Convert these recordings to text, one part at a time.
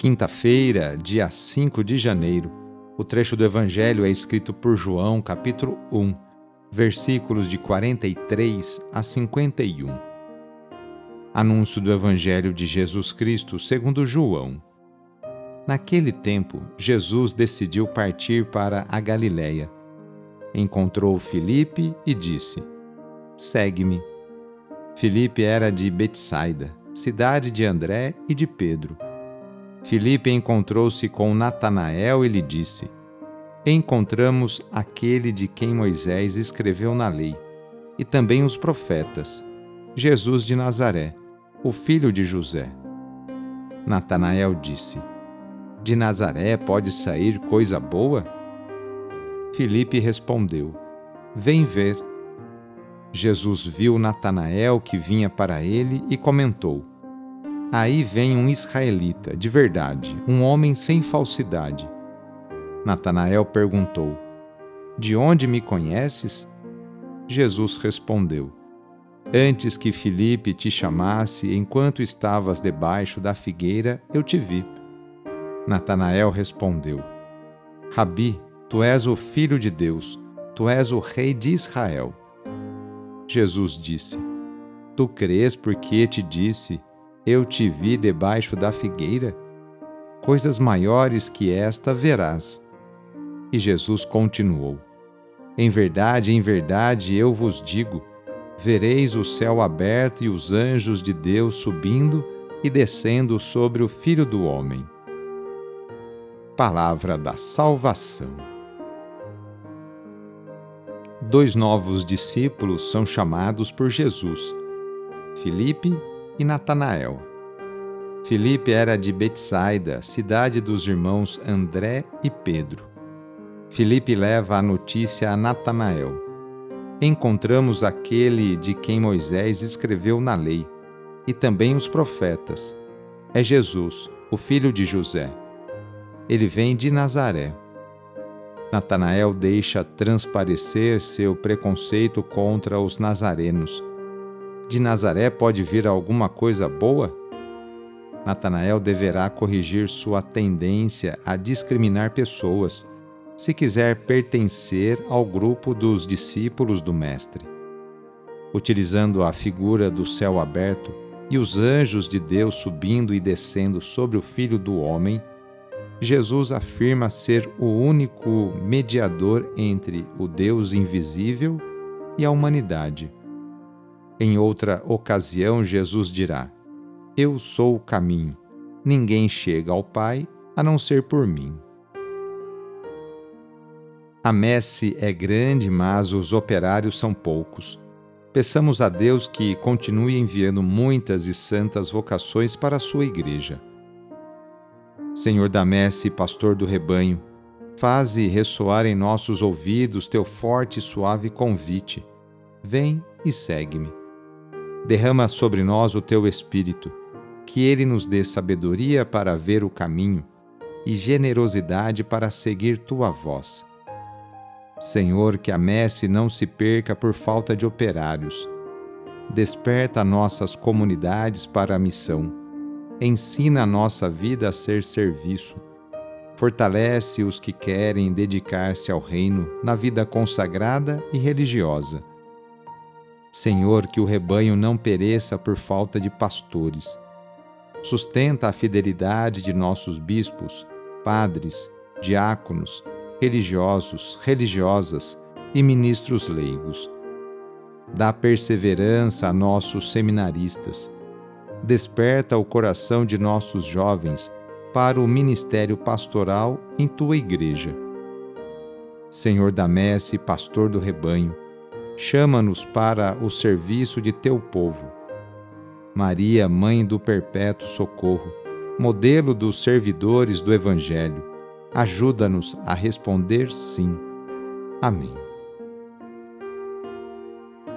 Quinta-feira, dia 5 de janeiro. O trecho do Evangelho é escrito por João, capítulo 1, versículos de 43 a 51. Anúncio do Evangelho de Jesus Cristo segundo João. Naquele tempo, Jesus decidiu partir para a Galiléia. Encontrou Filipe e disse: Segue-me. Filipe era de Betsaida, cidade de André e de Pedro. Filipe encontrou-se com Natanael e lhe disse: Encontramos aquele de quem Moisés escreveu na lei, e também os profetas, Jesus de Nazaré, o filho de José. Natanael disse: De Nazaré pode sair coisa boa? Filipe respondeu: Vem ver. Jesus viu Natanael que vinha para ele e comentou: Aí vem um israelita, de verdade, um homem sem falsidade. Natanael perguntou: De onde me conheces? Jesus respondeu: Antes que Filipe te chamasse, enquanto estavas debaixo da figueira, eu te vi. Natanael respondeu: Rabi, tu és o filho de Deus, tu és o rei de Israel. Jesus disse: Tu crês porque te disse: Eu te vi debaixo da figueira? Coisas maiores que esta verás. E Jesus continuou: Em verdade, em verdade, eu vos digo: vereis o céu aberto e os anjos de Deus subindo e descendo sobre o Filho do Homem. Palavra da Salvação dois novos discípulos são chamados por Jesus, Filipe e Natanael. Filipe era de Betsaida, cidade dos irmãos André e Pedro. Filipe leva a notícia a Natanael. Encontramos aquele de quem Moisés escreveu na lei, e também os profetas. É Jesus, o filho de José. Ele vem de Nazaré Natanael deixa transparecer seu preconceito contra os nazarenos. De Nazaré pode vir alguma coisa boa? Natanael deverá corrigir sua tendência a discriminar pessoas, se quiser pertencer ao grupo dos discípulos do Mestre. Utilizando a figura do céu aberto e os anjos de Deus subindo e descendo sobre o Filho do Homem, Jesus afirma ser o único mediador entre o Deus invisível e a humanidade. Em outra ocasião, Jesus dirá: Eu sou o caminho. Ninguém chega ao Pai a não ser por mim. A messe é grande, mas os operários são poucos. Peçamos a Deus que continue enviando muitas e santas vocações para a sua igreja. Senhor da messe pastor do rebanho, faze ressoar em nossos ouvidos teu forte e suave convite. Vem e segue-me. Derrama sobre nós o teu espírito, que ele nos dê sabedoria para ver o caminho e generosidade para seguir tua voz. Senhor, que a messe não se perca por falta de operários. Desperta nossas comunidades para a missão ensina a nossa vida a ser serviço. Fortalece os que querem dedicar-se ao reino na vida consagrada e religiosa. Senhor, que o rebanho não pereça por falta de pastores. Sustenta a fidelidade de nossos bispos padres, diáconos, religiosos, religiosas e ministros leigos. Dá perseverança a nossos seminaristas. Desperta o coração de nossos jovens para o ministério pastoral em tua igreja. Senhor da messe, pastor do rebanho, chama-nos para o serviço de teu povo. Maria, mãe do perpétuo socorro, modelo dos servidores do Evangelho, ajuda-nos a responder sim. Amém.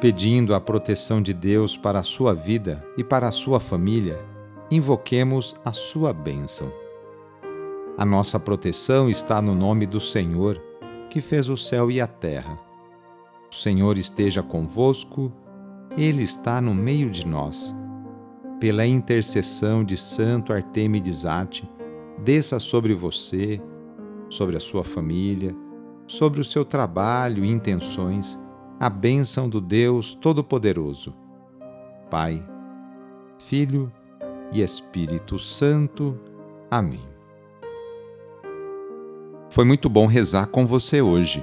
Pedindo a proteção de Deus para a sua vida e para a sua família, invoquemos a sua bênção. A nossa proteção está no nome do Senhor, que fez o céu e a terra. Senhor esteja convosco, Ele está no meio de nós pela intercessão de Santo Artemides Ate, desça sobre você, sobre a sua família, sobre o seu trabalho e intenções, a bênção do Deus Todo-Poderoso. Pai, Filho e Espírito Santo. Amém. Foi muito bom rezar com você hoje.